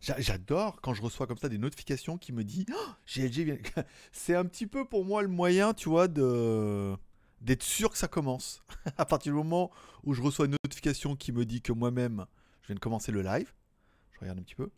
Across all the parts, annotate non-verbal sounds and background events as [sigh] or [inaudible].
[laughs] J'adore quand je reçois comme ça des notifications qui me disent oh, GLG. [laughs] C'est un petit peu pour moi le moyen, tu vois, de d'être sûr que ça commence. [laughs] à partir du moment où je reçois une notification qui me dit que moi-même je viens de commencer le live, je regarde un petit peu.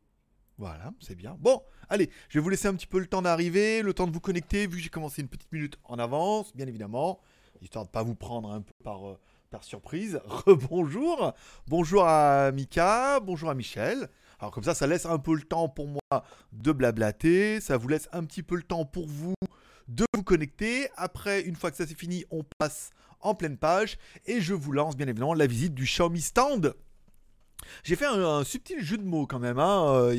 Voilà, c'est bien. Bon, allez, je vais vous laisser un petit peu le temps d'arriver, le temps de vous connecter, vu que j'ai commencé une petite minute en avance, bien évidemment, histoire de pas vous prendre un peu par, euh, par surprise. [laughs] Rebonjour, bonjour à Mika, bonjour à Michel. Alors comme ça, ça laisse un peu le temps pour moi de blablater, ça vous laisse un petit peu le temps pour vous de vous connecter. Après, une fois que ça c'est fini, on passe en pleine page et je vous lance bien évidemment la visite du Xiaomi Stand. J'ai fait un, subtil jeu de mots quand même. Hein.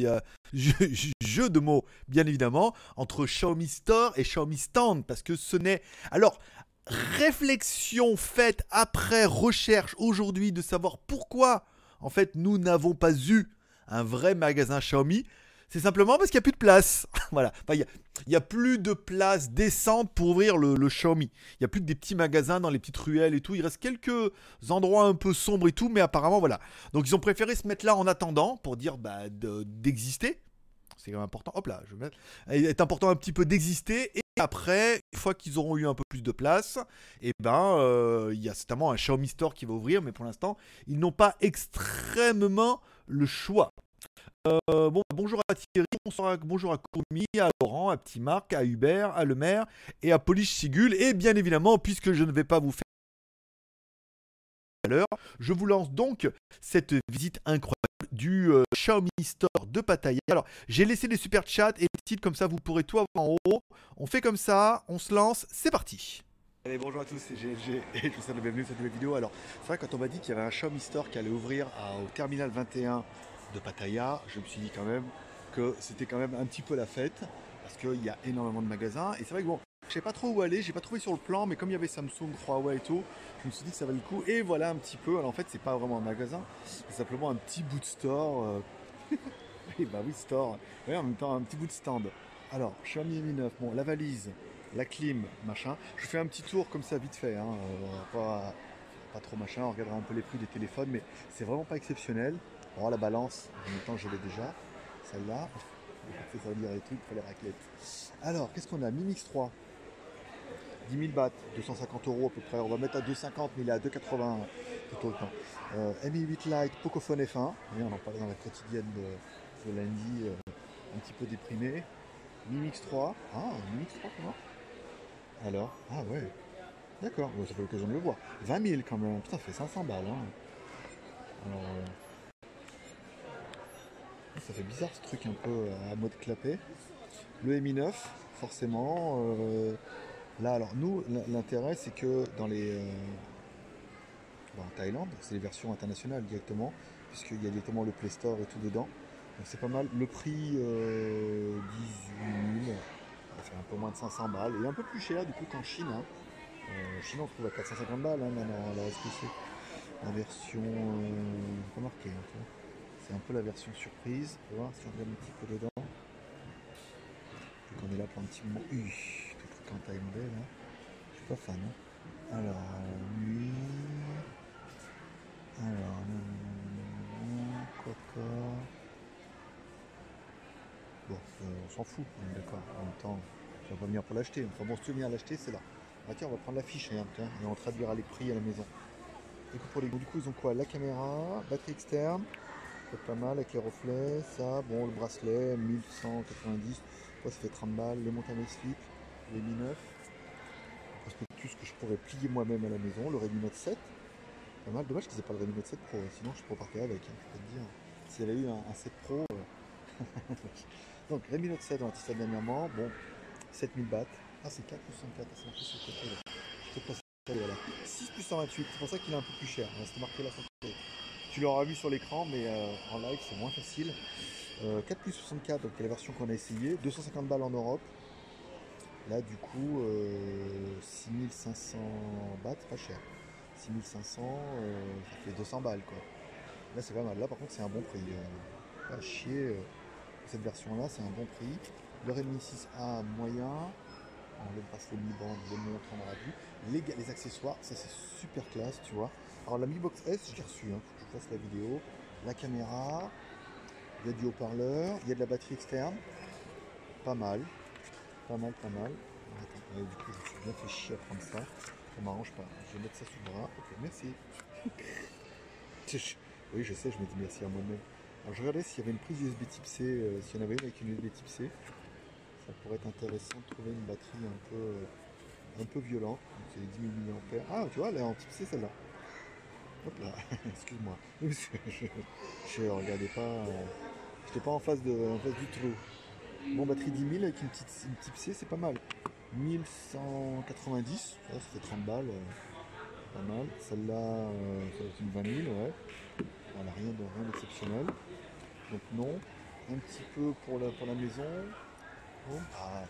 jeu, [laughs] jeu de mots, bien évidemment, entre Xiaomi Store et Xiaomi Stand. Parce que ce n'est. Alors, réflexion faite après recherche aujourd'hui de savoir pourquoi, en fait, nous n'avons pas eu un vrai magasin Xiaomi. C'est simplement parce qu'il n'y a plus de place. [laughs] voilà. Il n'y a, plus de place décente pour ouvrir le, Xiaomi. Il n'y a plus que des petits magasins dans les petites ruelles et tout. Il reste quelques endroits un peu sombres et tout, mais apparemment, voilà. Donc, ils ont préféré se mettre là en attendant pour dire bah, de- d'exister. C'est quand même important. Hop là, je vais mettre. Il est important un petit peu d'exister. Après, une fois qu'ils auront eu un peu plus de place, et ben, euh, il y a certainement un Xiaomi Store qui va ouvrir, mais pour l'instant, ils n'ont pas extrêmement le choix. Euh, bon, bonjour à Thierry, bonjour à Kourmi, à Laurent, à Petit Marc, à Hubert, à Lemaire et à Polish Sigul. Et bien évidemment, puisque je ne vais pas vous faire à l'heure, je vous lance donc cette visite incroyable du euh, Xiaomi Store de Pattaya. Alors, j'ai laissé les super chats et les titres comme ça, vous pourrez tout avoir en haut. On fait comme ça, on se lance, c'est parti. Allez, bonjour à tous, c'est GLG [laughs] et je vous souhaite la bienvenue dans cette nouvelle vidéo. Alors, c'est vrai, quand on m'a dit qu'il y avait un Xiaomi Store qui allait ouvrir à- au terminal 21 de Pattaya, je me suis dit quand même que c'était quand même un petit peu la fête parce qu'il y a énormément de magasins. Et c'est vrai que bon, je sais pas trop où aller, j'ai pas trouvé sur le plan, mais comme il y avait Samsung, Huawei et tout, je me suis dit que ça valait le coup. Et voilà un petit peu. Alors en fait, c'est pas vraiment un magasin, c'est simplement un petit bout de store. euh, [laughs] Oui, bah oui, store. Oui, en même temps, un petit bout de stand. Alors, Xiaomi Mi 9, bon, la valise, la clim, machin. Je fais un petit tour comme ça, vite fait. Hein, euh, pas, trop machin, on regardera un peu les prix des téléphones, mais c'est vraiment pas exceptionnel. Alors, la balance, en même temps, je l'ai déjà. Celle-là. [laughs] Ça veut dire trucs pour les raclettes. Alors, qu'est-ce qu'on a? Mi Mix 3. 10 000 bahts, 250 euros à peu près. On va mettre à 2,50, mais il est à 2,80 tout temps. Euh, Mi 8 Lite, Pocophone F1. Oui, on en parlait dans la quotidienne de, lundi, euh, un petit peu déprimé. Mi Mix 3. Ah, Mi Mix 3, comment? Alors? Ah ouais. D'accord, ça fait l'occasion de le voir. 20 000 quand même. Putain, ça fait 500 balles. hein. Alors, euh, ça fait bizarre ce truc un peu euh, à mode clapet. Le Mi 9, forcément. Là, alors nous, l'intérêt, c'est que dans les. euh, bah, en Thaïlande, c'est les versions internationales directement, puisqu'il y a directement le Play Store et tout dedans. Donc c'est pas mal. Le prix, euh, 18 000, ça fait un peu moins de 500 balles, et un peu plus cher du coup qu'en Chine. Hein. Euh, en Chine, on trouve à 450 balles hein, maintenant, la SPC. La version. euh, pas marqué, hein. C'est un peu la version surprise. On va voir si on regarde un petit peu dedans. Vu qu'on est là pour un petit moment. Tout le truc en thaïlandais là. Je suis pas fan. hein. Alors, lui. Alors, quoi. Bon, euh, on s'en fout, on d'accord. En même temps, tu vas pas venir pour l'acheter. Enfin bon, si tu veux venir l'acheter, c'est là. Ah tiens, on va prendre la fiche, regarde, tiens, et on traduira les prix à la maison. Du coup, pour les du coup, ils ont quoi? La caméra, batterie externe, pas mal avec les reflets, ça, bon, le bracelet, 1190, quoi, ça fait 30 balles, les montagnes slip, les Mi 9, le prospectus que je pourrais plier moi-même à la maison, le Redmi Note 7, pas mal, dommage qu'ils aient pas le Redmi Note 7 Pro, sinon je pourrais partir avec, hein, je peux te dire. S'il y avait eu un, un 7 Pro. euh, [laughs] Donc, Redmi Note 7, on a testé ça dernièrement, bon, 7000 bahts. Ah, c'est 4 plus 104, c'est marqué sur le côté là. Je te passe ça, voilà. 6 plus 128, c'est pour ça qu'il est un peu plus cher. hein, C'était marqué là. Tu l'auras vu sur l'écran, mais euh, en live c'est moins facile. Euh, 4 plus 64, donc la version qu'on a essayé. 250 balles en Europe. Là, du coup, euh, 6500 bahts, pas cher. 6500, euh, ça fait 200 balles quoi. Là, c'est pas mal. Là, par contre, c'est un bon prix. euh, pas chier. euh, cette version-là, c'est un bon prix. Le Redmi 6A moyen. On le bracelet mi-bande, les montres, on aura vu. Les, les accessoires, ça c'est super classe, tu vois. Alors la Mi Box S, je l'ai reçu, hein, faut que je fasse la vidéo. la caméra, il y a du haut-parleur, il y a de la batterie externe. Pas mal. Pas mal, pas mal. Attends, du coup, je me suis bien fait chier à prendre ça. Ça m'arrange pas. Je vais mettre ça sous le bras. Ok, merci. [laughs] oui, je sais, je me dis merci à moi-même. Alors, je regardais s'il y avait une prise USB type C, euh, s'il y en avait une avec une USB type C. Ça pourrait être intéressant de trouver une batterie un peu, euh, un peu violente. C'est 10 000 mAh. Ah, tu vois, elle est en type C celle-là. Hop là, [laughs] excuse-moi. [laughs] je, ne regardais pas. Euh, j'étais pas en face, de, en face du trou. Bon, batterie 10 000 avec une petite une type C, c'est pas mal. 1190, ça, fait 30 balles. Euh, pas mal. Celle-là, euh, ça va être une 20 000, ouais. Voilà, rien de d'exceptionnel. Donc non. Un petit peu pour la, pour la maison. ah.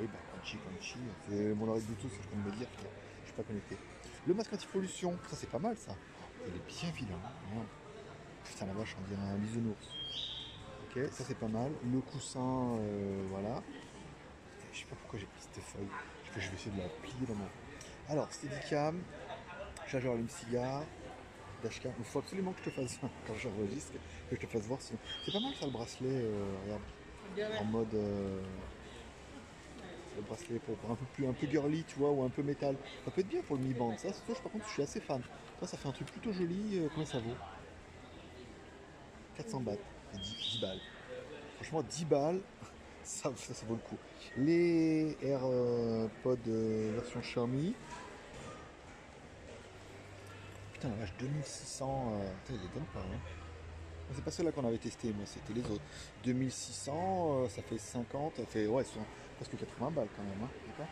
Oui, bah, Conchi, Conchi. C'est mon oreille Bluetooth, je peux me dire je suis pas connecté. Le masque anti-pollution, ça c'est pas mal ça. Il est bien vilain. Hein. Putain la vache, on dirait un bisounours. Ok, ça c'est pas mal. Le coussin, euh, voilà. Je sais pas pourquoi j'ai pris cette feuille. Je vais essayer de la plier dans mon. Alors, Steadicam, chargeur allume-cigare, dashcam. Il faut absolument que je te fasse, [laughs] quand j'enregistre, que je te fasse voir. C'est pas mal ça le bracelet, euh, regarde. En mode. Euh, le bracelet pour, un peu plus un peu girly, tu vois, ou un peu métal. Ça peut être bien pour le Mi Band. Ça, par contre, je suis assez fan. Ça, ça fait un truc plutôt joli. Euh, combien ça vaut? 400 bahts. 10, balles. Franchement, 10 balles, [laughs] ça, ça, vaut le coup. Les AirPods euh, version Xiaomi. Putain, la vache, 2600. Euh, hein. C'est pas ceux-là qu'on avait testé, moi, c'était les autres. 2600, ça fait 50, ça fait, ouais, presque 80 balles quand même. Hein,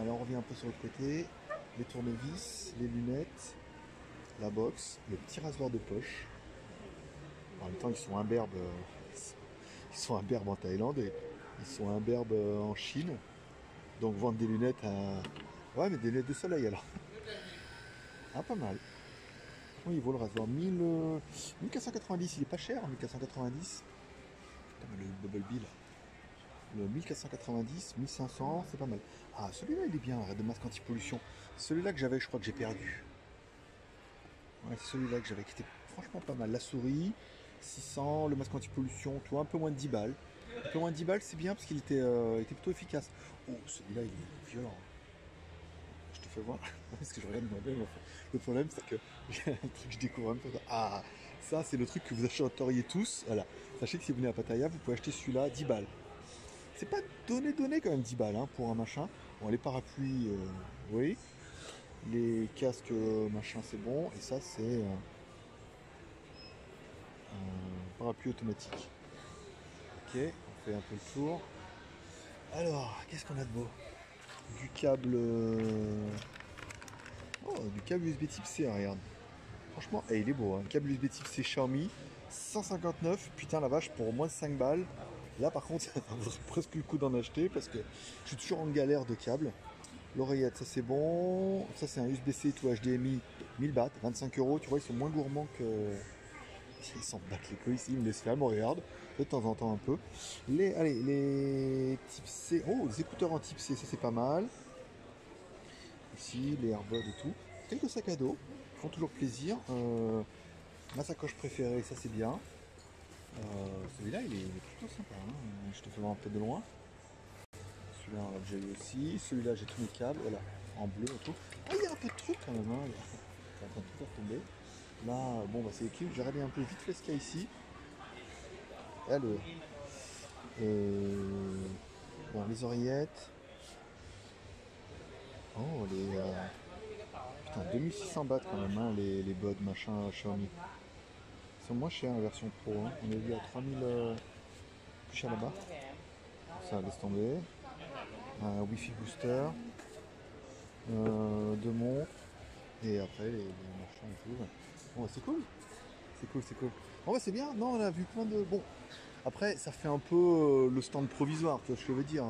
Alors on revient un peu sur le côté. Les tournevis, les lunettes, la box, le petit rasoir de poche. En même temps, ils sont imberbes. Euh, ils sont imberbes en Thaïlande et ils sont imberbes euh, en Chine. Donc vendre des lunettes à. Ouais, mais des lunettes de soleil alors. Ah, pas mal. Il vaut le rasoir 1000, 1490. Euh, il est pas cher, 1490. Putain, le Bubble Bill. Le 1490, 1500, c'est pas mal. Ah, celui-là, il est bien, de masque anti-pollution. Celui-là que j'avais, je crois que j'ai perdu. Celui-là que j'avais, qui était franchement pas mal. La souris, 600, le masque anti-pollution, vois, un peu moins de 10 balles. Un peu moins de 10 balles, c'est bien parce qu'il était, euh, était plutôt efficace. Oh, celui-là, il est violent. Je te fais voir, [laughs] parce que je regarde moi-même. Le problème, c'est que [laughs] j'ai un truc que je découvre un peu. Ah, ça, c'est le truc que vous achèteriez tous. Voilà. Sachez que si vous venez à Pattaya, vous pouvez acheter celui-là 10 balles. C'est pas donné donné quand même 10 balles hein, pour un machin. Bon les parapluies, euh, oui. Les casques euh, machin c'est bon. Et ça c'est parapluie automatique. Ok, on fait un peu le tour. Alors, qu'est-ce qu'on a de beau? Du câble. Oh, du câble USB type C, regarde. Franchement, eh, il est beau. Hein. Câble USB type C Xiaomi. 159, putain la vache, pour moins de 5 balles. Là, par contre, [laughs] ça vaudrait presque le coup d'en acheter parce que je suis toujours en galère de câbles. L'oreillette, ça c'est bon. Ça, c'est un USB-C tout HDMI 1000 bahts, 25 euros. Tu vois, ils sont moins gourmands que. Ils s'en battent les couilles ils me laissent faire, on regarde de temps en temps un peu. Les, allez, les type C. Oh, les écouteurs en type C, ça c'est pas mal. Ici, les AirPods et tout. Quelques sacs à dos, font toujours plaisir. Euh, ma sacoche préférée, ça c'est bien. Euh, celui-là, il, est plutôt sympa. Hein. Je te fais voir un peu de loin. Celui-là, on l'a déjà eu aussi. Celui-là, j'ai tous mes câbles. Voilà, en bleu et tout. Ah, il y a un peu de trucs quand même. Hein. C'est en train de tout retomber. Là, bon, bah, c'est équilibre. J'ai regardé un peu vite fait ce qu'il y a ici. Alors, euh, bon, les oreillettes. Oh, les. Euh, putain, 2600 bahts quand même, hein, les, les buds machin Xiaomi sont moins chers la version pro. Hein. On est à 3000 euh, plus cher là-bas. Ça laisse tomber. Un Wi-Fi booster. Euh, deux montres. Et après les, marchands et tout. C'est cool. C'est cool, c'est cool. En vrai, c'est bien. Non, on a vu plein de. Bon. Après, ça fait un peu euh, le stand provisoire, tu vois ce que je veux dire.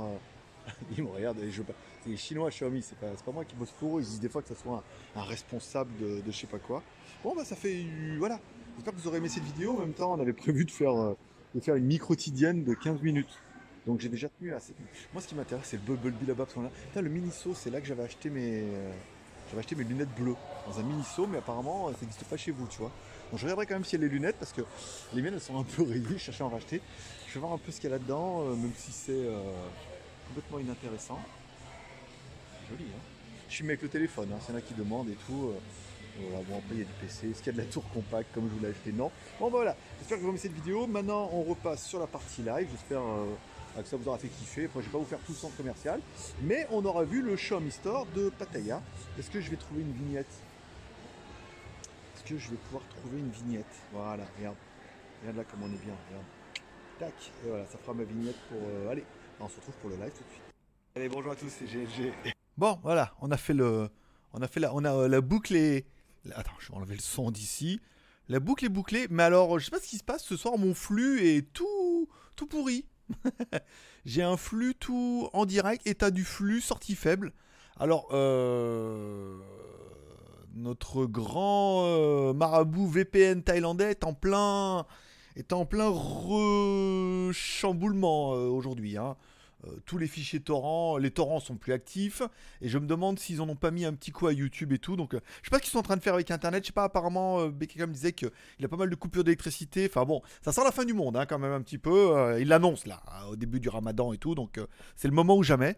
[laughs] Ils me regardent je. C'est les Chinois Xiaomi, c'est pas, moi qui bosse pour eux. Ils disent des fois que ça soit un, responsable de, je sais pas quoi. Bon, bah, ça fait. Voilà. J'espère que vous aurez aimé cette vidéo. En même temps, on avait prévu de faire, euh, de faire une micro-quotidienne de 15 minutes. Donc j'ai déjà tenu assez. Moi, ce qui m'intéresse, c'est le Bubble Bee là-bas. Là, le Miniso, c'est là que j'avais acheté mes, euh, J'avais acheté mes lunettes bleues dans un mini-saut, mais apparemment ça n'existe pas chez vous, tu vois. Donc je regarderai quand même s'il y a les lunettes parce que les miennes elles sont un peu [laughs] rayées, je cherchais à en racheter. Je vais voir un peu ce qu'il y a là-dedans, euh, même si c'est euh, complètement inintéressant. Joli, hein Je suis avec le téléphone, hein, c'est là qui demande et tout. euh, voilà, bon après il y a du PC, est-ce qu'il y a de la tour compacte comme je vous l'ai acheté? Non. Bon bah, voilà, j'espère que vous aimez cette vidéo. Maintenant on repasse sur la partie live, j'espère que ça vous aura fait kiffer. Après je vais pas vous faire tout le centre commercial, mais on aura vu le Xiaomi Store de Pattaya. Est-ce que je vais trouver une vignette? Est-ce que je vais pouvoir trouver une vignette? Voilà, regarde. Regarde là comme on est bien, regarde. Tac, et voilà, ça fera ma vignette pour... euh, allez, on se retrouve pour le live tout de suite. Allez, bonjour à tous, c'est GLG. Bon, voilà, on a fait le... On a fait la, on a euh, la boucle est... Attends, je vais enlever le son d'ici. La boucle est bouclée, mais alors, je sais pas ce qui se passe ce soir, mon flux est tout, tout pourri. [laughs] J'ai un flux tout en direct, état du flux, sortie faible. Alors, euh, notre grand euh, marabout VPN thaïlandais est en plein, est en plein rechamboulement euh, aujourd'hui. hein. Euh, tous les fichiers torrents, les torrents sont plus actifs, et je me demande s'ils en ont pas mis un petit coup à YouTube et tout. Donc, euh, je sais pas ce qu'ils sont en train de faire avec Internet. Je sais pas. Apparemment, euh, Beckham disait qu'il a pas mal de coupures d'électricité. Enfin bon, ça sent la fin du monde hein, quand même un petit peu. Euh, il l'annonce là, au début du Ramadan et tout. Donc, c'est le moment ou jamais.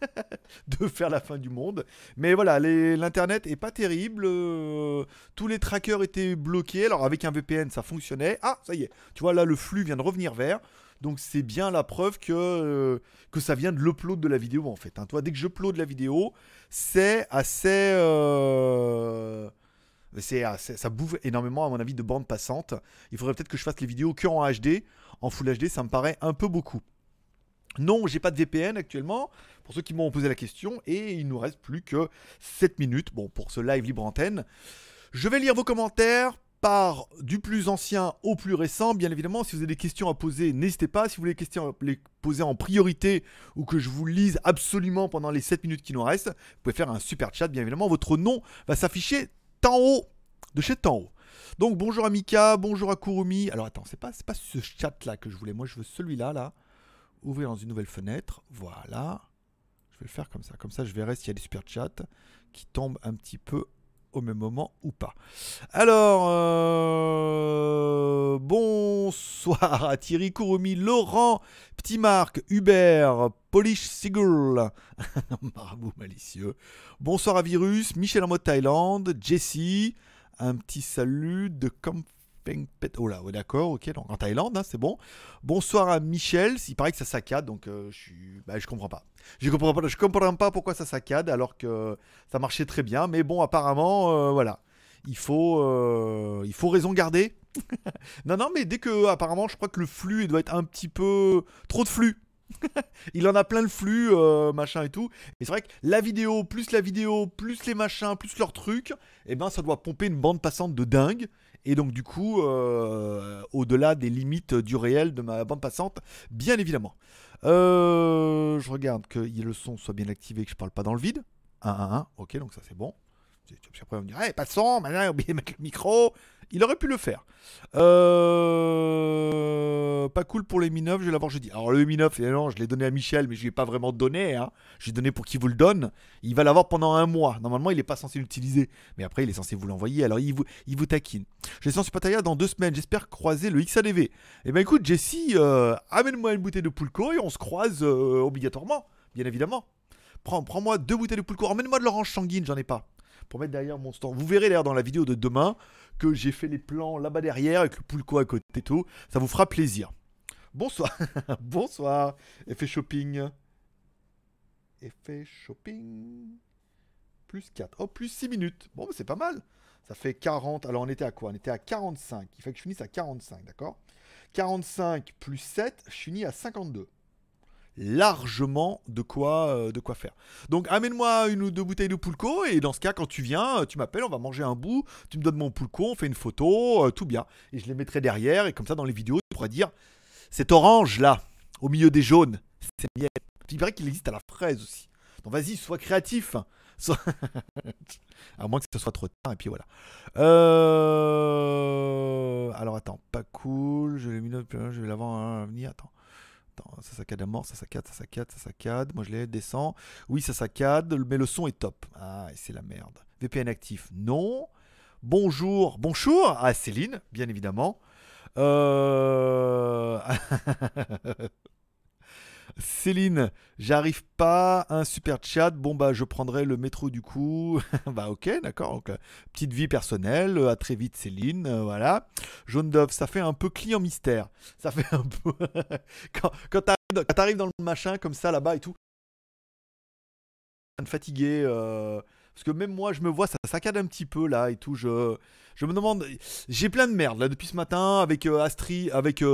[laughs] de faire la fin du monde. Mais voilà, l'internet est pas terrible. tous les trackers étaient bloqués. Alors avec un VPN, ça fonctionnait. Ah, ça y est. Tu vois là, le flux vient de revenir vert. Donc c'est bien la preuve que euh, que ça vient de l'upload de la vidéo en fait. hein. Toi, dès que j'upload la vidéo, c'est assez. euh, assez- ça bouffe énormément à mon avis de bande passante. Il faudrait peut-être que je fasse les vidéos que en HD. En Full HD, ça me paraît un peu beaucoup. Non, j'ai pas de VPN actuellement, pour ceux qui m'ont posé la question, et il nous reste plus que 7 minutes, bon, pour ce live libre antenne. Je vais lire vos commentaires par du plus ancien au plus récent, bien évidemment. Si vous avez des questions à poser, n'hésitez pas. Si vous voulez les questions les poser en priorité ou que je vous lise absolument pendant les 7 minutes qui nous restent, vous pouvez faire un super chat, bien évidemment. Votre nom va s'afficher en haut, de chez en haut. Donc bonjour à Mika, bonjour à Kurumi. Alors attends, c'est pas, pas ce chat là que je voulais. Moi je veux celui-là là. Ouvrir dans une nouvelle fenêtre. Voilà. Je vais le faire comme ça. Comme ça, je verrai s'il y a des super chats qui tombent un petit peu même moment ou pas. Alors, euh, bonsoir à Thierry Kurumi, Laurent, Petit Marc, Hubert, Polish Sigurl, [laughs] Marabout malicieux. Bonsoir à Virus, Michel en mode Thaïlande, Jessie, un petit salut de Oh là, ouais, d'accord, ok, donc en Thaïlande, hein, c'est bon. Bonsoir à Michel, il paraît que ça saccade, donc euh, je suis, bah, je comprends pas. Je comprends pas, comprends pas pourquoi ça saccade alors que ça marchait très bien, mais bon, apparemment, euh, voilà, il faut, euh, il faut raison garder. [laughs] non, non, mais dès que, apparemment, je crois que le flux doit être un petit peu trop de flux. [laughs] il en a plein le flux, machin et tout. Et c'est vrai que la vidéo, plus la vidéo, plus les machins, plus leurs trucs, et ben ça doit pomper une bande passante de dingue. Et donc du coup, euh, au-delà des limites du réel de ma bande passante, bien évidemment. Euh, je regarde que le son soit bien activé, que je parle pas dans le vide. 1, 1, 1, ok, donc ça c'est bon. Puis après on me dit, hey, pas de maintenant [laughs] j'ai oublié de mettre le micro. Il aurait pu le faire. Euh, pas cool pour les Mi 9, je vais l'avoir jeudi. Alors le Mi 9, évidemment, je l'ai donné à Michel, mais je lui ai pas vraiment donné. Hein. Je lui ai donné pour qu'il vous le donne. Il va l'avoir pendant un mois. Normalement, il n'est pas censé l'utiliser. Mais après, il est censé vous l'envoyer. Alors il vous, il vous taquine. Je suis sur Pattaya dans deux semaines. J'espère croiser le XADV. Eh ben écoute, Jessie, euh, amène-moi une bouteille de Poulco et on se croise euh, obligatoirement. Bien évidemment. Prends, prends-moi deux bouteilles de Poulco. Emmène-moi de l'orange sanguine, j'en ai pas pour mettre derrière mon stand. Vous verrez d'ailleurs dans la vidéo de demain que j'ai fait les plans là-bas derrière avec le pulco à côté et tout. Ça vous fera plaisir. Bonsoir. [laughs] Bonsoir. Effet shopping. Effet shopping. Plus 4. Oh, plus 6 minutes. Bon, bah, c'est pas mal. Ça fait 40. Alors, on était à quoi? On était à 45. Il faut que je finisse à 45, d'accord? 45 plus 7, je finis à 52 largement de quoi, euh, de quoi faire. Donc amène-moi une ou deux bouteilles de pulco et dans ce cas quand tu viens, tu m'appelles, on va manger un bout, tu me donnes mon pulco, on fait une photo, euh, tout bien. Et je les mettrai derrière et comme ça dans les vidéos tu pourras dire cet orange là, au milieu des jaunes, c'est miel. Paraît qu'il existe à la fraise aussi. Donc vas-y, sois créatif. [laughs] Sois- [laughs] à moins que ce soit trop tard et puis voilà. Euh... Alors attends, pas cool, je l'ai mis là, je vais l'avoir à venir, attends. Ça saccade à mort, ça saccade, ça saccade, ça saccade. Moi je l'ai, descend. Oui, ça saccade, mais le son est top. Ah, c'est la merde. VPN actif, non. Bonjour, bonjour à Céline, bien évidemment. Euh... [laughs] Céline, j'arrive pas, un super chat. Bon, bah, je prendrai le métro du coup. [laughs] bah, ok, d'accord. Euh, petite vie personnelle. À très vite, Céline. Euh, voilà. Jaune Dove, ça fait un peu client mystère. Ça fait un peu. [laughs] quand quand t'arrives dans le machin comme ça là-bas et tout. Fatigué. Euh, parce que même moi, je me vois, ça saccade un petit peu là et tout. Je, je me demande. J'ai plein de merde là depuis ce matin avec Astri, avec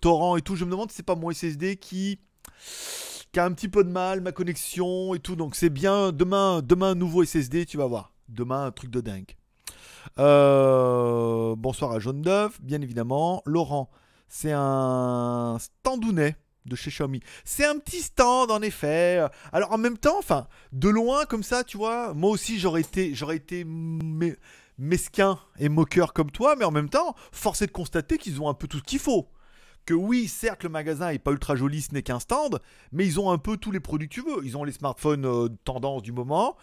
Torrent et tout. Je me demande si c'est pas mon SSD qui qui a un petit peu de mal, ma connexion et tout. Donc c'est bien. Demain, demain, nouveau SSD, tu vas voir. Demain, un truc de dingue. Euh, bonsoir à Jaune Dove, bien évidemment. Laurent, c'est un standounet de chez Xiaomi. C'est un petit stand en effet. Alors en même temps, enfin, de loin comme ça, tu vois, moi aussi j'aurais été, j'aurais été mesquin et moqueur comme toi, mais en même temps, force est de constater qu'ils ont un peu tout ce qu'il faut que oui, certes, le magasin est pas ultra joli, ce n'est qu'un stand, mais ils ont un peu tous les produits que tu veux. Ils ont les smartphones euh, tendance du moment.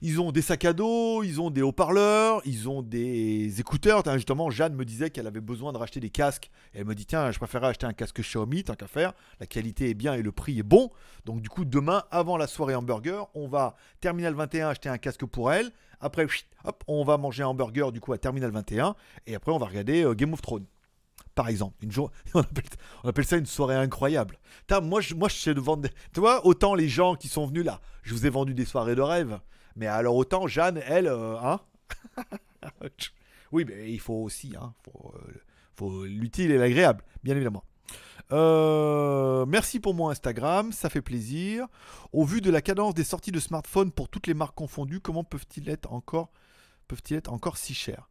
Ils ont des sacs à dos, ils ont des haut-parleurs, ils ont des écouteurs. justement, Jeanne me disait qu'elle avait besoin de racheter des casques. elle me dit tiens, je préférerais acheter un casque Xiaomi, tant qu'à faire. La qualité est bien et le prix est bon. Donc du coup, demain, avant la soirée hamburger, on va Terminal 21 acheter un casque pour elle. Après, hop, on va manger un hamburger du coup à Terminal 21. Et après, on va regarder euh, Game of Thrones par exemple. Une jour... [laughs] on, appelle... ça une soirée incroyable. moi, je, moi, je sais de vendre. Des... Tu autant les gens qui sont venus là, je vous ai vendu des soirées de rêve. Mais alors, autant Jeanne, elle, euh, hein [laughs] Oui, mais il faut aussi, hein, faut, euh, faut l'utile et l'agréable, bien évidemment. Euh, merci pour mon Instagram, ça fait plaisir. Au vu de la cadence des sorties de smartphones pour toutes les marques confondues, comment peuvent-ils être encore, peuvent-ils être encore si chers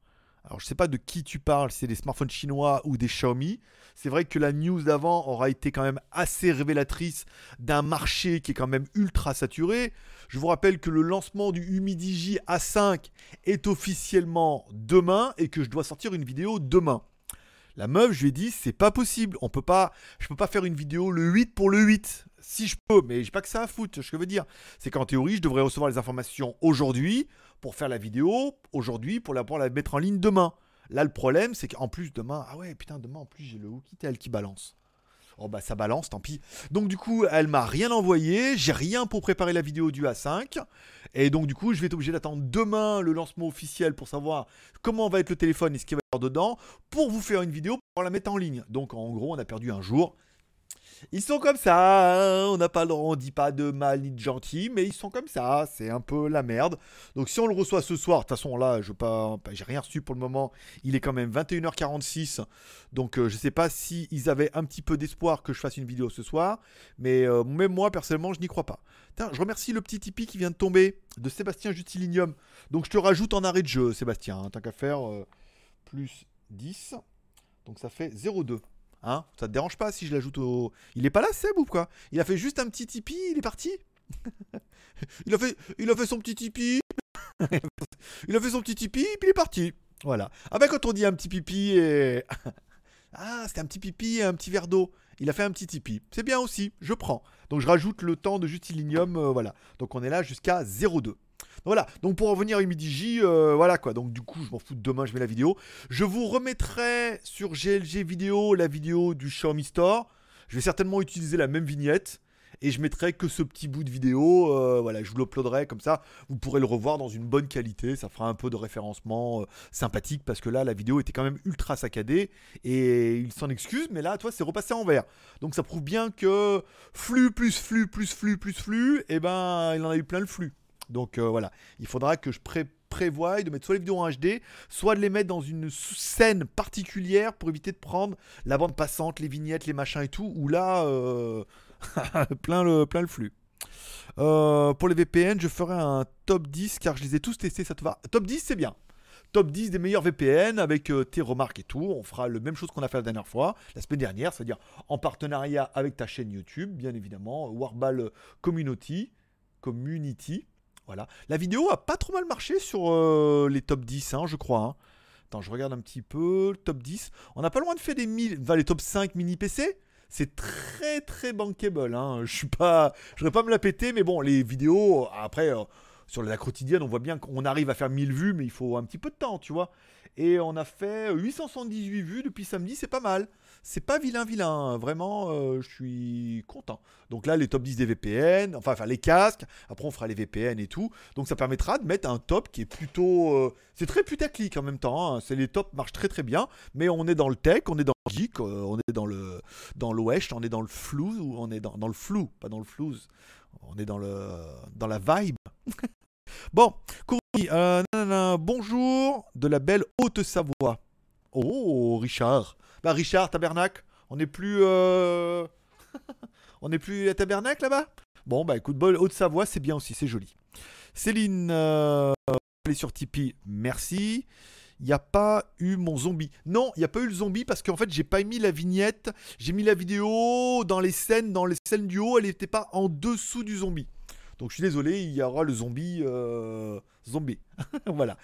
alors je sais pas de qui tu parles, si c'est des smartphones chinois ou des Xiaomi. C'est vrai que la news d'avant aura été quand même assez révélatrice d'un marché qui est quand même ultra saturé. Je vous rappelle que le lancement du Humidigi A5 est officiellement demain et que je dois sortir une vidéo demain. La meuf, je lui ai dit, c'est pas possible. On peut pas, je peux pas faire une vidéo le 8 pour le 8. Si je peux, mais j'ai pas que ça à foutre. Ce que je veux dire, c'est qu'en théorie, je devrais recevoir les informations aujourd'hui pour faire la vidéo aujourd'hui, pour la, la mettre en ligne demain. Là, le problème, c'est qu'en plus, demain, ah ouais, putain, demain, en plus, j'ai le Oukitel qui balance. Oh bah ça balance, tant pis. Donc du coup, elle m'a rien envoyé, j'ai rien pour préparer la vidéo du A5. Et donc du coup, je vais être obligé d'attendre demain le lancement officiel pour savoir comment va être le téléphone et ce qu'il va y avoir dedans pour vous faire une vidéo pour la mettre en ligne. Donc en gros, on a perdu un jour. Ils sont comme ça, hein. on n'a pas on dit pas de mal ni de gentil, mais ils sont comme ça, c'est un peu la merde. Donc si on le reçoit ce soir, de toute façon là, je pas, j'ai rien reçu pour le moment. Il est quand même 21h46, donc euh, je sais pas si ils avaient un petit peu d'espoir que je fasse une vidéo ce soir, mais euh, même moi personnellement, je n'y crois pas. je remercie le petit Tipeee qui vient de tomber de Sébastien Justilinium. Donc je te rajoute en arrêt de jeu, Sébastien, hein, tant qu'à faire euh, plus 10, donc ça fait 0,2. Hein Ça te dérange pas si je l'ajoute au. Il est pas là, Seb ou quoi? Il a fait juste un petit Tipeee, il est parti? [laughs] Il, a fait... il a fait son petit Tipeee. [laughs] il a fait son petit Tipeee, puis il est parti. Voilà. Ah ben quand on dit un petit pipi et. [laughs] ah, c'était un petit pipi et un petit verre d'eau. Il a fait un petit Tipeee. C'est bien aussi, je prends. Donc je rajoute le temps de Justilinium, euh, voilà. Donc on est là jusqu'à 0,2. Voilà, donc pour revenir à Humidigi, euh, voilà quoi. Donc du coup, je m'en fous, demain je mets la vidéo. Je vous remettrai sur GLG vidéo la vidéo du Xiaomi Store. Je vais certainement utiliser la même vignette. Et je mettrai que ce petit bout de vidéo, euh, voilà, je vous l'uploaderai comme ça, vous pourrez le revoir dans une bonne qualité, ça fera un peu de référencement euh, sympathique parce que là la vidéo était quand même ultra saccadée et il s'en excuse, mais là toi c'est repassé en vert. Donc ça prouve bien que flux plus flux plus flux plus flux, et eh ben il en a eu plein le flux. Donc euh, voilà, il faudra que je prévoie de mettre soit les vidéos en HD, soit de les mettre dans une scène particulière pour éviter de prendre la bande passante, les vignettes, les machins et tout, où là, euh, [laughs] plein, le, flux. Euh, pour les VPN, je ferai un top 10 car je les ai tous testés, ça te va? Top 10, c'est bien. Top 10 des meilleurs VPN avec tes remarques et tout. On fera la même chose qu'on a fait la dernière fois, la semaine dernière, c'est-à-dire en partenariat avec ta chaîne YouTube, bien évidemment, Warball Community. Community. Voilà. La vidéo a pas trop mal marché sur euh, les top 10, hein, je crois. Hein. Attends, je regarde un petit peu. Top 10. On n'a pas loin de faire des 1000. les top 5 mini PC. c'est très très bankable. Hein. Je suis pas, je voudrais pas me la péter, mais bon, les vidéos après euh, sur la quotidienne, on voit bien qu'on arrive à faire 1000 vues, mais il faut un petit peu de temps, tu vois. Et on a fait 878 vues depuis samedi, c'est pas mal. C'est pas vilain, vilain. Hein. Vraiment, euh, je suis content. Donc là, les top 10 des VPN, enfin, enfin, les casques. Après, on fera les VPN et tout. Donc ça permettra de mettre un top qui est plutôt. Euh, c'est très putaclic en même temps. Hein. C'est les tops marchent très très bien. Mais on est dans le tech, on est dans le geek, euh, on est dans le dans l'ouest, on est dans le flou, ou on est dans, dans le flou, pas dans le flouze. On est dans le dans la vibe. [laughs] bon, euh, bonjour de la belle Haute-Savoie. Oh, Richard. Bah, Richard, tabernacle. On n'est plus. Euh, [laughs] on n'est plus à tabernacle là-bas? Bon, bah écoute, Haute-Savoie, c'est bien aussi, c'est joli. Céline, euh, sur Tipeee, merci. Il n'y a pas eu mon zombie. Non, il n'y a pas eu le zombie parce qu'en fait, j'ai pas mis la vignette. J'ai mis la vidéo dans les scènes, dans les scènes du haut, elle n'était pas en dessous du zombie. Donc je suis désolé, il y aura le zombie. Euh, zombie. [laughs] voilà.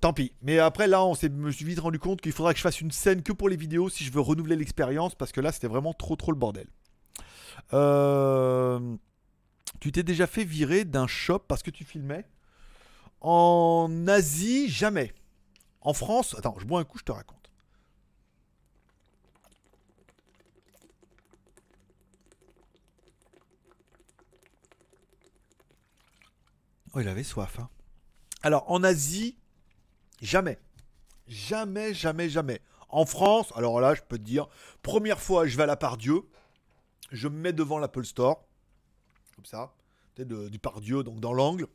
Tant pis. Mais après, là, on s'est, me suis vite rendu compte qu'il faudra que je fasse une scène que pour les vidéos si je veux renouveler l'expérience parce que là, c'était vraiment trop, trop le bordel. Euh, tu t'es déjà fait virer d'un shop parce que tu filmais En Asie, jamais. En France, attends, je bois un coup, je te raconte. Oh, il avait soif. Hein. Alors, en Asie, jamais. Jamais, jamais, jamais. En France, alors là, je peux te dire, première fois, je vais à la Pardieu. Je me mets devant l'Apple Store. Comme ça. De, du Pardieu, donc dans l'angle.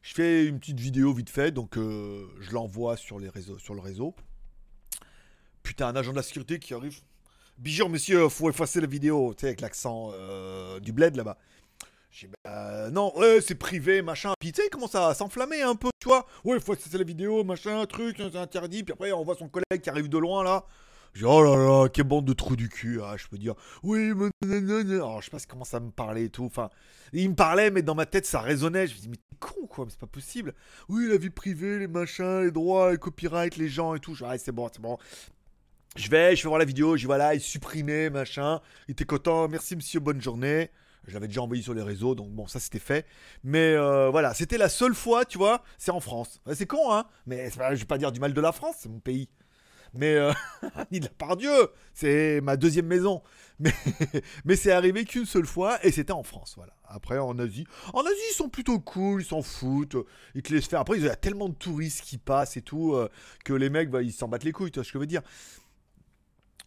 Je fais une petite vidéo vite fait, donc euh, je l'envoie sur, sur le réseau. Putain, un agent de la sécurité qui arrive. Bijou, monsieur, faut effacer la vidéo, tu sais, avec l'accent euh, du bled là-bas. Bah non, ouais, c'est privé, machin. Puis tu sais, il commence à s'enflammer un peu, tu vois. Ouais, faut c'est la vidéo, machin, truc, c'est interdit. Puis après, on voit son collègue qui arrive de loin là. J'ai oh là là, quelle bande de trous du cul. Ah, je peux dire, oui, mais Alors, je sais pas comment ça me parlait et tout. Enfin, il me parlait, mais dans ma tête, ça résonnait. Je me dis, mais t'es con, quoi, mais c'est pas possible. Oui, la vie privée, les machins, les droits, les copyrights, les gens et tout. Je ah, c'est bon, c'est bon. Je vais, je vais voir la vidéo, je dis, voilà, il supprimé, machin. Il était content, merci monsieur, bonne journée. Je l'avais déjà envoyé sur les réseaux, donc bon, ça c'était fait. Mais euh, voilà, c'était la seule fois, tu vois, c'est en France. C'est con, hein Mais je vais pas dire du mal de la France, c'est mon pays. Mais euh, [laughs] ni de la part Dieu, c'est ma deuxième maison. Mais, [laughs] mais c'est arrivé qu'une seule fois et c'était en France, voilà. Après en Asie, en Asie ils sont plutôt cool, ils s'en foutent, ils te laissent faire. Après il y a tellement de touristes qui passent et tout euh, que les mecs, bah, ils s'en battent les couilles, tu vois ce que je veux dire.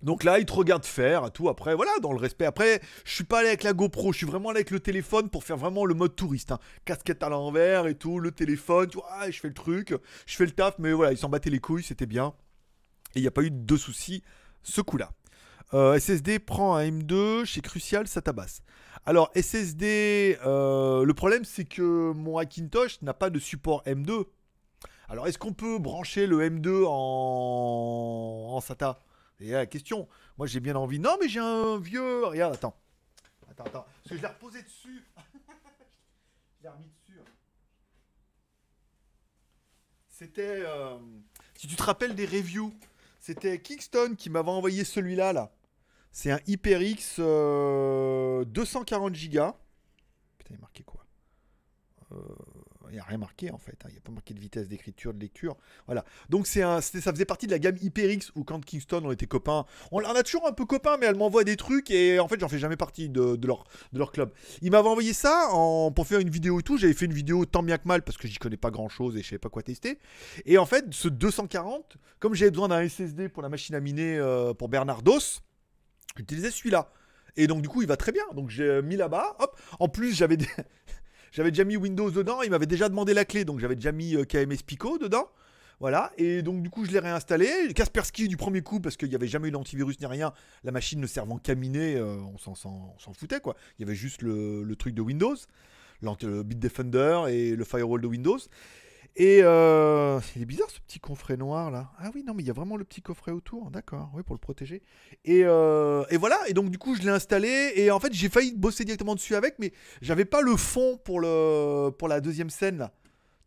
Donc là, il te regarde faire, tout. Après, voilà, dans le respect. Après, je suis pas allé avec la GoPro, je suis vraiment allé avec le téléphone pour faire vraiment le mode touriste. Hein. Casquette à l'envers et tout, le téléphone, tu vois, je fais le truc, je fais le taf, mais voilà, il s'en battait les couilles, c'était bien. Et il n'y a pas eu de soucis ce coup-là. Euh, SSD prend un M2, chez Crucial, ça tabasse. Alors, SSD, euh, le problème c'est que mon Hackintosh n'a pas de support M2. Alors, est-ce qu'on peut brancher le M2 en, en SATA? Et la question, moi j'ai bien envie. Non, mais j'ai un vieux. Regarde, attends. Attends, attends. Parce que je l'ai reposé dessus. [laughs] je l'ai remis dessus. C'était. Euh, si tu te rappelles des reviews, c'était Kingston qui m'avait envoyé celui-là. là. C'est un HyperX 240 euh, Go. Putain, il marqué quoi? Euh, n'y a rien marqué en fait. Hein. Il n'y a pas marqué de vitesse d'écriture, de lecture. Voilà. Donc c'est un, ça faisait partie de la gamme HyperX où quand Kingston on était copains. On, on a toujours un peu copains, mais elle m'envoie des trucs et en fait j'en fais jamais partie de, leur, de leur club. Il m'avait envoyé ça en, pour faire une vidéo et tout. J'avais fait une vidéo tant bien que mal parce que j'y connais pas grand chose et je savais pas quoi tester. Et en fait, ce 240, comme j'avais besoin d'un SSD pour la machine à miner euh, pour Bernardos, j'utilisais celui-là. Et donc du coup il va très bien. Donc j'ai mis là-bas. Hop. En plus j'avais des... J'avais déjà mis Windows dedans, il m'avait déjà demandé la clé, donc j'avais déjà mis euh, KMS Pico dedans. Voilà, et donc du coup je l'ai réinstallé. Kaspersky du premier coup, parce qu'il n'y avait jamais eu d'antivirus ni rien, la machine ne servant qu'à miner, euh, on s'en foutait quoi. Il y avait juste le, truc de Windows, le Bitdefender et le firewall de Windows. Et euh, il est bizarre ce petit coffret noir là. Ah oui, non, mais il y a vraiment le petit coffret autour, d'accord, oui, pour le protéger. Et, euh, et, voilà, et donc du coup je l'ai installé, et en fait j'ai failli bosser directement dessus avec, mais j'avais pas le fond pour, le, pour la deuxième scène là.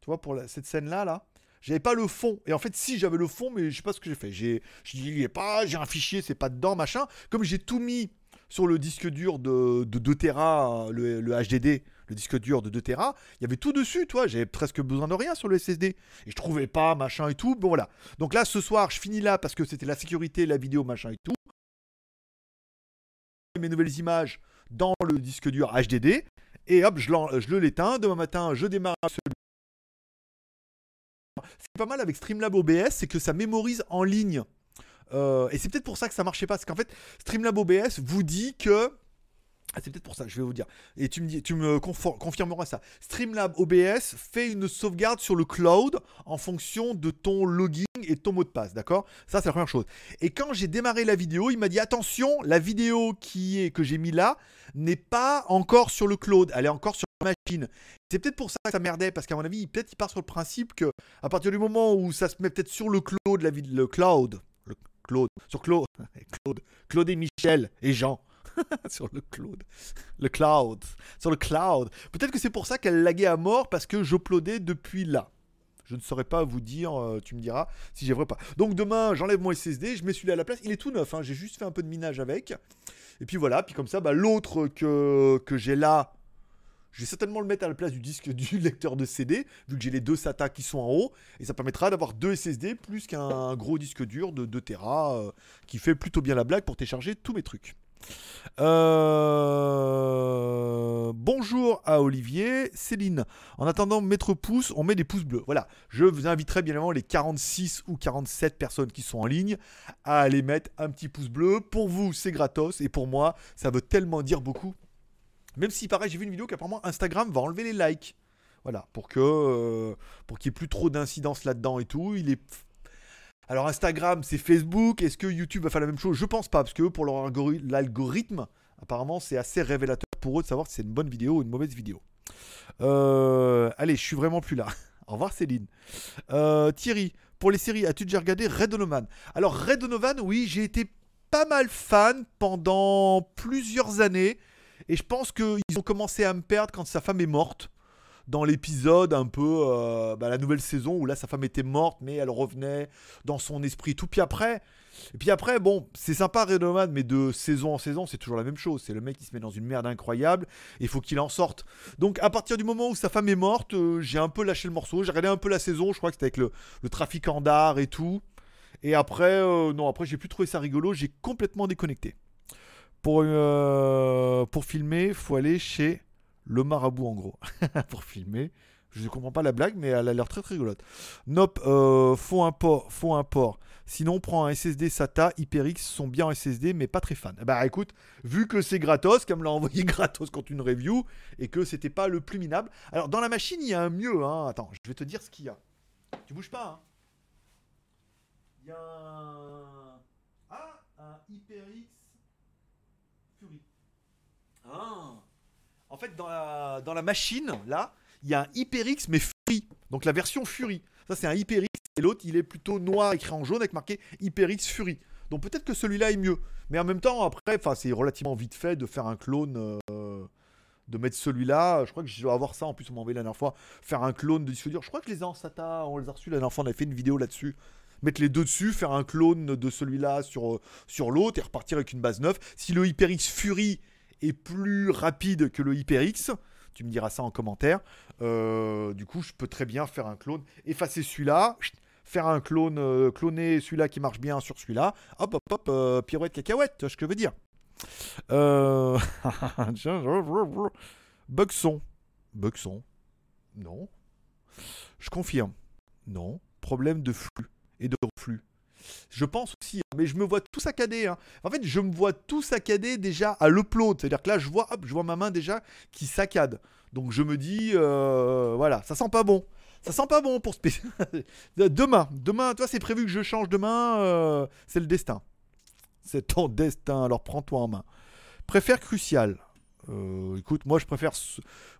Tu vois, pour cette scène là, là. J'avais pas le fond. Et en fait, si j'avais le fond, mais je sais pas ce que j'ai fait. J'ai, je dis, il y est pas, j'ai un fichier, c'est pas dedans, machin. Comme j'ai tout mis sur le disque dur de, de 2 Tera, le, HDD, le disque dur de 2 Tera, il y avait tout dessus, toi. J'avais presque besoin de rien sur le SSD. Et je trouvais pas, machin et tout. Bon, voilà. Donc là, ce soir, je finis là parce que c'était la sécurité, la vidéo, machin et tout. Mes nouvelles images dans le disque dur HDD. Et hop, je, l'éteins. Demain matin, je démarre celui c'est pas mal avec Streamlab OBS, c'est que ça mémorise en ligne. Euh, et c'est peut-être pour ça que ça marchait pas. Parce qu'en fait, Streamlab OBS vous dit que. Ah, c'est peut-être pour ça, je vais vous dire. Et tu me, dis, tu me confirmeras ça. Streamlab OBS fait une sauvegarde sur le cloud en fonction de ton login et ton mot de passe, d'accord? Ça, c'est la première chose. Et quand j'ai démarré la vidéo, il m'a dit attention, la vidéo qui est que j'ai mis là n'est pas encore sur le cloud, elle est encore sur la machine. C'est peut-être pour ça que ça merdait, parce qu'à mon avis, peut-être il part sur le principe que à partir du moment où ça se met peut-être sur le cloud, la le cloud, cloud, sur Claude, [laughs] Claude, Claude et Michel et Jean. [laughs] sur le cloud, le cloud, sur le cloud. Peut-être que c'est pour ça qu'elle laguait à mort parce que j'uploadais depuis là. Je ne saurais pas vous dire, euh, tu me diras si j'ai vrai pas. Donc demain, j'enlève mon SSD, je mets celui-là à la place. Il est tout neuf, hein, j'ai juste fait un peu de minage avec. Et puis voilà, puis comme ça, bah, l'autre que, que j'ai là, je vais certainement le mettre à la place du disque du [laughs] lecteur de CD, vu que j'ai les deux SATA qui sont en haut. Et ça permettra d'avoir deux SSD plus qu'un gros disque dur de 2 Tera euh, qui fait plutôt bien la blague pour télécharger tous mes trucs. Euh, Bonjour à Olivier, Céline. En attendant mettre pouce, on met des pouces bleus. Voilà, je vous inviterai bien évidemment les 46 ou 47 personnes qui sont en ligne à aller mettre un petit pouce bleu. Pour vous, c'est gratos et pour moi, ça veut tellement dire beaucoup. Même si, pareil, j'ai vu une vidéo qu'apparemment Instagram va enlever les likes. Voilà, pour que euh, pour qu'il n'y ait plus trop d'incidence là-dedans et tout. Il est alors Instagram, c'est Facebook. Est-ce que YouTube va faire la même chose? Je pense pas, parce que pour leur algori- l'algorithme, apparemment, c'est assez révélateur pour eux de savoir si c'est une bonne vidéo ou une mauvaise vidéo. Euh, allez, je suis vraiment plus là. [laughs] Au revoir Céline. Euh, Thierry, pour les séries, as-tu déjà regardé Red Donovan? Alors Red Donovan, oui, j'ai été pas mal fan pendant plusieurs années. Et je pense qu'ils ont commencé à me perdre quand sa femme est morte. Dans l'épisode un peu, euh, bah, la nouvelle saison où là sa femme était morte, mais elle revenait dans son esprit. Tout puis après, et puis après, bon, c'est sympa Red Donovan, mais de saison en saison, c'est toujours la même chose. C'est le mec qui se met dans une merde incroyable et il faut qu'il en sorte. Donc à partir du moment où sa femme est morte, euh, j'ai un peu lâché le morceau. J'ai regardé un peu la saison, je crois que c'était avec le, le trafiquant d'art et tout. Et après, euh, non, après j'ai plus trouvé ça rigolo. J'ai complètement déconnecté. Pour, euh, pour filmer, faut aller chez le marabout en gros. [laughs] pour filmer. Je ne comprends pas la blague, mais elle a l'air très très rigolote. Nope, euh, faut un port, faut un port. Sinon, prends un SSD SATA, HyperX sont bien en SSD, mais pas très fan. Bah écoute, vu que c'est gratos, qu'elle me l'a envoyé [laughs] gratos quand une review, et que c'était pas le plus minable. Alors dans la machine, il y a un mieux. Hein. Attends, je vais te dire ce qu'il y a. Tu bouges pas. Hein. Il y a un. Ah, un HyperX. Ah. En fait, dans la, machine, là, il y a un HyperX, mais Fury. Donc la version Fury. Ça, c'est un HyperX. Et l'autre, il est plutôt noir, écrit en jaune, avec marqué HyperX Fury. Donc peut-être que celui-là est mieux. Mais en même temps, après, c'est relativement vite fait de faire un clone. euh, de mettre celui-là, je crois que je dois avoir ça en plus on m'a envoyé la dernière fois, faire un clone de disque dur. Je crois que les en SATA, on les a reçus la dernière fois, on avait fait une vidéo là-dessus. Mettre les deux dessus, faire un clone de celui-là sur, euh, sur l'autre et repartir avec une base neuve. Si le HyperX Fury est plus rapide que le HyperX, tu me diras ça en commentaire. Euh, du coup, je peux très bien faire un clone, effacer celui-là, faire un clone, euh, cloner celui-là qui marche bien sur celui-là. Hop, hop, hop, euh, pirouette cacahuète, tu vois ce que je veux dire. Euh... [laughs] Bugson. Bugson. Non. Je confirme. Non. Problème de flux et de reflux. Je pense aussi, hein, mais je me vois tout saccadé. hein. En fait, je me vois tout saccadé déjà à l'upload. C'est-à-dire que là, je vois, hop, je vois ma main déjà qui saccade. Donc je me dis, euh, voilà, ça sent pas bon. Ça sent pas bon pour ce [laughs] Demain, demain, toi, c'est prévu que je change demain. euh, c'est le destin. C'est ton destin, alors prends-toi en main. Préfère crucial. Euh, écoute, moi je préfère.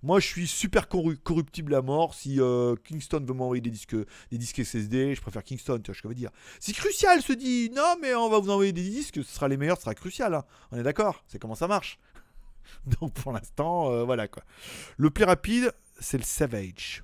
Moi je suis super corru- corruptible à mort. Si euh, Kingston veut m'envoyer des disques, des disques SSD, je préfère Kingston, tu vois ce que je veux dire. Si crucial se dit non, mais on va vous envoyer des disques, ce sera les meilleurs, ce sera crucial. hein. On est d'accord C'est comment ça marche. [laughs] Donc pour l'instant, euh, voilà quoi. Le plus rapide, c'est le Savage.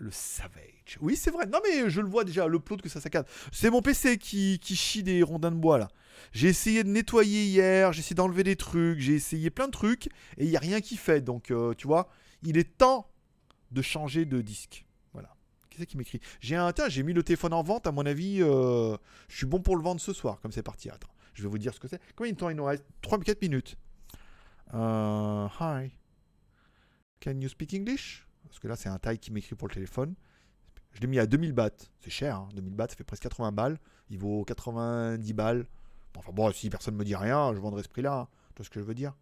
Le Savage. Oui, c'est vrai. Non, mais je le vois déjà, l'upload que ça saccade. C'est mon PC qui, qui chie des rondins de bois là. J'ai essayé de nettoyer hier, j'ai essayé d'enlever des trucs, j'ai essayé plein de trucs et il n'y a rien qui fait. Donc, euh, tu vois, il est temps de changer de disque. Voilà. C'est qui m'écrit? J'ai un. J'ai mis le téléphone en vente. À mon avis, euh, je suis bon pour le vendre ce soir, comme c'est parti. Attends, je vais vous dire ce que c'est. Combien de temps il nous reste? 3-4 minutes. Euh, hi. Can you speak English? Parce que là, c'est un taille qui m'écrit pour le téléphone. Je l'ai mis à 2000 bahts. C'est cher, hein 2000 bahts, ça fait presque 80 balles. Il vaut 90 balles. Enfin bon, si personne ne me dit rien, je vendrai ce prix-là. Hein. Tu vois ce que je veux dire?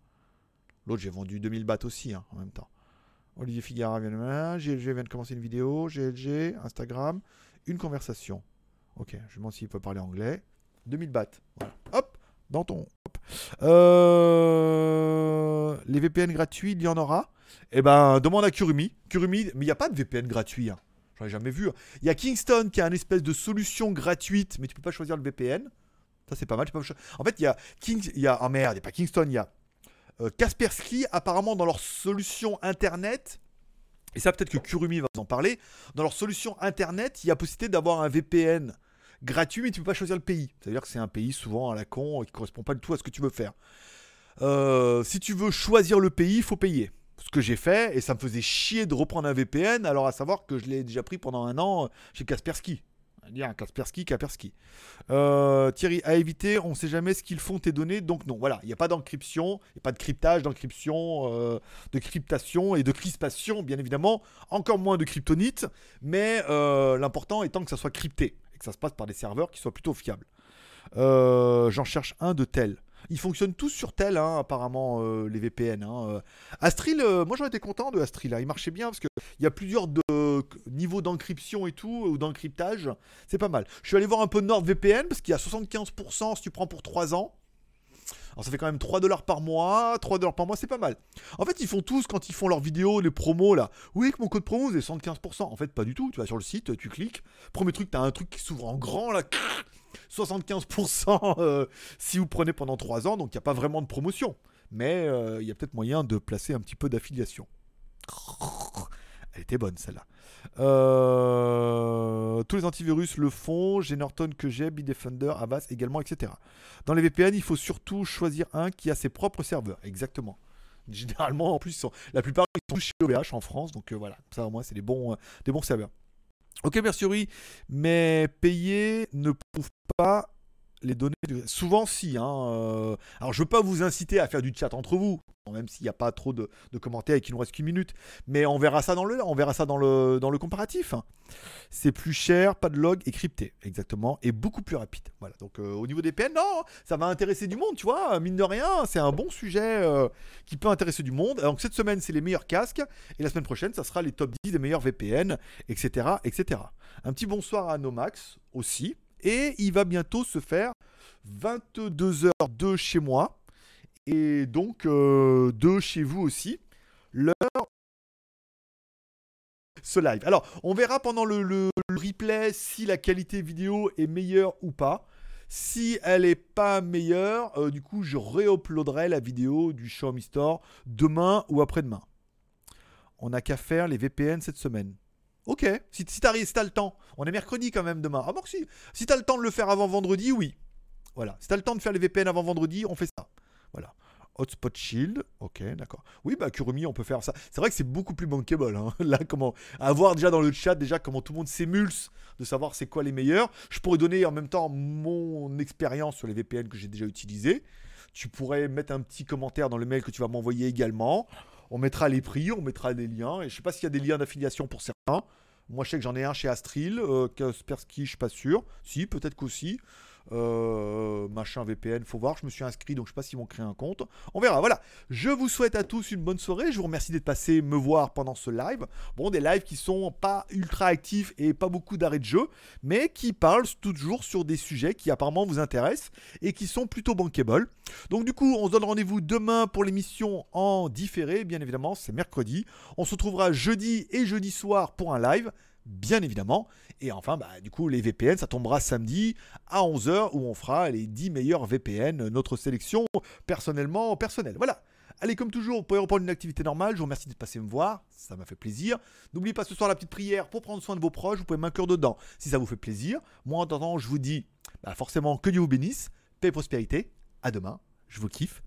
L'autre, j'ai vendu 2000 bahts aussi, hein, en même temps. Olivier Figara vient de là. GLG vient de commencer une vidéo. GLG, Instagram, une conversation. Ok, je me demande s'il peut parler anglais. 2000 bahts. Hop, dans ton. Euh, les VPN gratuits, il y en aura. Eh ben, demande à Kurumi. Kurumi, mais il n'y a pas de VPN gratuit. Hein. J'en ai jamais vu. Il y a Kingston qui a une espèce de solution gratuite, mais tu peux pas choisir le VPN. Ça, c'est pas mal. En fait, il y a King... y a... Oh merde, il n'y a pas Kingston, il y a euh, Kaspersky, apparemment, dans leur solution Internet, et ça, peut-être que Kurumi va vous en parler, dans leur solution Internet, il y a possibilité d'avoir un VPN gratuit, mais tu peux pas choisir le pays. C'est-à-dire que c'est un pays souvent à la con qui correspond pas du tout à ce que tu veux faire. Euh, si tu veux choisir le pays, il faut payer ce que j'ai fait, et ça me faisait chier de reprendre un VPN, alors à savoir que je l'ai déjà pris pendant un an chez Kaspersky. Dire Kaspersky, Kaspersky. Euh, Thierry, à éviter, on ne sait jamais ce qu'ils font tes données, donc non, voilà, il n'y a pas d'encryption, il n'y a pas de cryptage, d'encryption, euh, de cryptation et de crispation, bien évidemment, encore moins de kryptonite, mais euh, l'important étant que ça soit crypté et que ça se passe par des serveurs qui soient plutôt fiables. J'en cherche un de tel. Ils fonctionnent tous sur tel, hein, apparemment, euh, les VPN. Hein, euh. Astril, euh, moi j'en étais content de Astril. Hein. Il marchait bien parce qu'il y a plusieurs niveaux d'encryption et tout, ou d'encryptage. C'est pas mal. Je suis allé voir un peu NordVPN parce qu'il y a 75% si tu prends pour 3 ans. Alors ça fait quand même 3 dollars par mois, 3 dollars par mois, c'est pas mal. En fait, ils font tous quand ils font leurs vidéos, les promos là. Oui, que mon code promo c'est 75%. En fait, pas du tout. Tu vas sur le site, tu cliques. Premier truc, t'as un truc qui s'ouvre en grand là. [laughs] 75% euh, si vous prenez pendant 3 ans, donc il n'y a pas vraiment de promotion. Mais euh, il y a peut-être moyen de placer un petit peu d'affiliation. Elle était bonne celle-là. Euh, tous les antivirus le font. J'ai que j'ai, Bitdefender, Avast également, etc. Dans les VPN, il faut surtout choisir un qui a ses propres serveurs. Exactement. Généralement, en plus, la plupart sont chez OVH en France, donc voilà. Ça, au moins, c'est des bons, bons serveurs. Ok, merci, mais payer ne prouve pas les données. Souvent, si. Hein, euh, Alors, je ne veux pas vous inciter à faire du chat entre vous, même s'il n'y a pas trop de, commentaires et qu'il nous reste qu'une minute. Mais on verra ça dans le, on verra ça dans le, dans le comparatif. C'est plus cher, pas de log et crypté, exactement, et beaucoup plus rapide. Voilà. Donc, euh, au niveau des PN, non, ça va intéresser du monde, tu vois. Mine de rien, c'est un bon sujet euh, qui peut intéresser du monde. Donc, cette semaine, c'est les meilleurs casques, et la semaine prochaine, ça sera les top 10 des meilleurs VPN, etc., etc. Un petit bonsoir à Nomax aussi. Et il va bientôt se faire 22h de chez moi. Et donc euh, de chez vous aussi. L'heure ce live. Alors, on verra pendant le, replay si la qualité vidéo est meilleure ou pas. Si elle n'est pas meilleure, euh, du coup, je réuploaderai la vidéo du Xiaomi Store demain ou après-demain. On n'a qu'à faire les VPN cette semaine. Ok, si, si t'as as le temps. On est mercredi quand même demain. Ah bon, si. Si t'as le temps de le faire avant vendredi, oui. Voilà. Si t'as le temps de faire les VPN avant vendredi, on fait ça. Voilà. Hotspot Shield, ok, d'accord. Oui, bah Kurumi, on peut faire ça. C'est vrai que c'est beaucoup plus bankable. Hein. [laughs] Là, comment avoir déjà dans le chat déjà comment tout le monde s'émulse de savoir c'est quoi les meilleurs. Je pourrais donner en même temps mon expérience sur les VPN que j'ai déjà utilisés. Tu pourrais mettre un petit commentaire dans le mail que tu vas m'envoyer également. On mettra les prix, on mettra des liens. Et je sais pas s'il y a des liens d'affiliation pour certains. Moi, je sais que j'en ai un chez Astril. Euh, Kaspersky, je suis pas sûr. Si, peut-être qu'aussi. Euh, machin VPN, faut voir. Je me suis inscrit, donc je sais pas s'ils vont créer un compte. On verra. Voilà. Je vous souhaite à tous une bonne soirée. Je vous remercie d'être passé me voir pendant ce live. Bon, des lives qui sont pas ultra actifs et pas beaucoup d'arrêts de jeu, mais qui parlent toujours sur des sujets qui apparemment vous intéressent et qui sont plutôt bankable. Donc du coup, on se donne rendez-vous demain pour l'émission en différé. Bien évidemment, c'est mercredi. On se retrouvera jeudi et jeudi soir pour un live bien évidemment. Et enfin, bah, du coup, les VPN, ça tombera samedi à 11h où on fera les 10 meilleurs VPN, notre sélection personnellement personnelle. Voilà. Allez, comme toujours, vous pouvez reprendre une activité normale. Je vous remercie d'être passé me voir. Ça m'a fait plaisir. N'oubliez pas ce soir la petite prière pour prendre soin de vos proches. Vous pouvez m'inclure dedans si ça vous fait plaisir. Moi, en attendant, je vous dis bah, forcément que Dieu vous bénisse. Paix et prospérité. À demain. Je vous kiffe.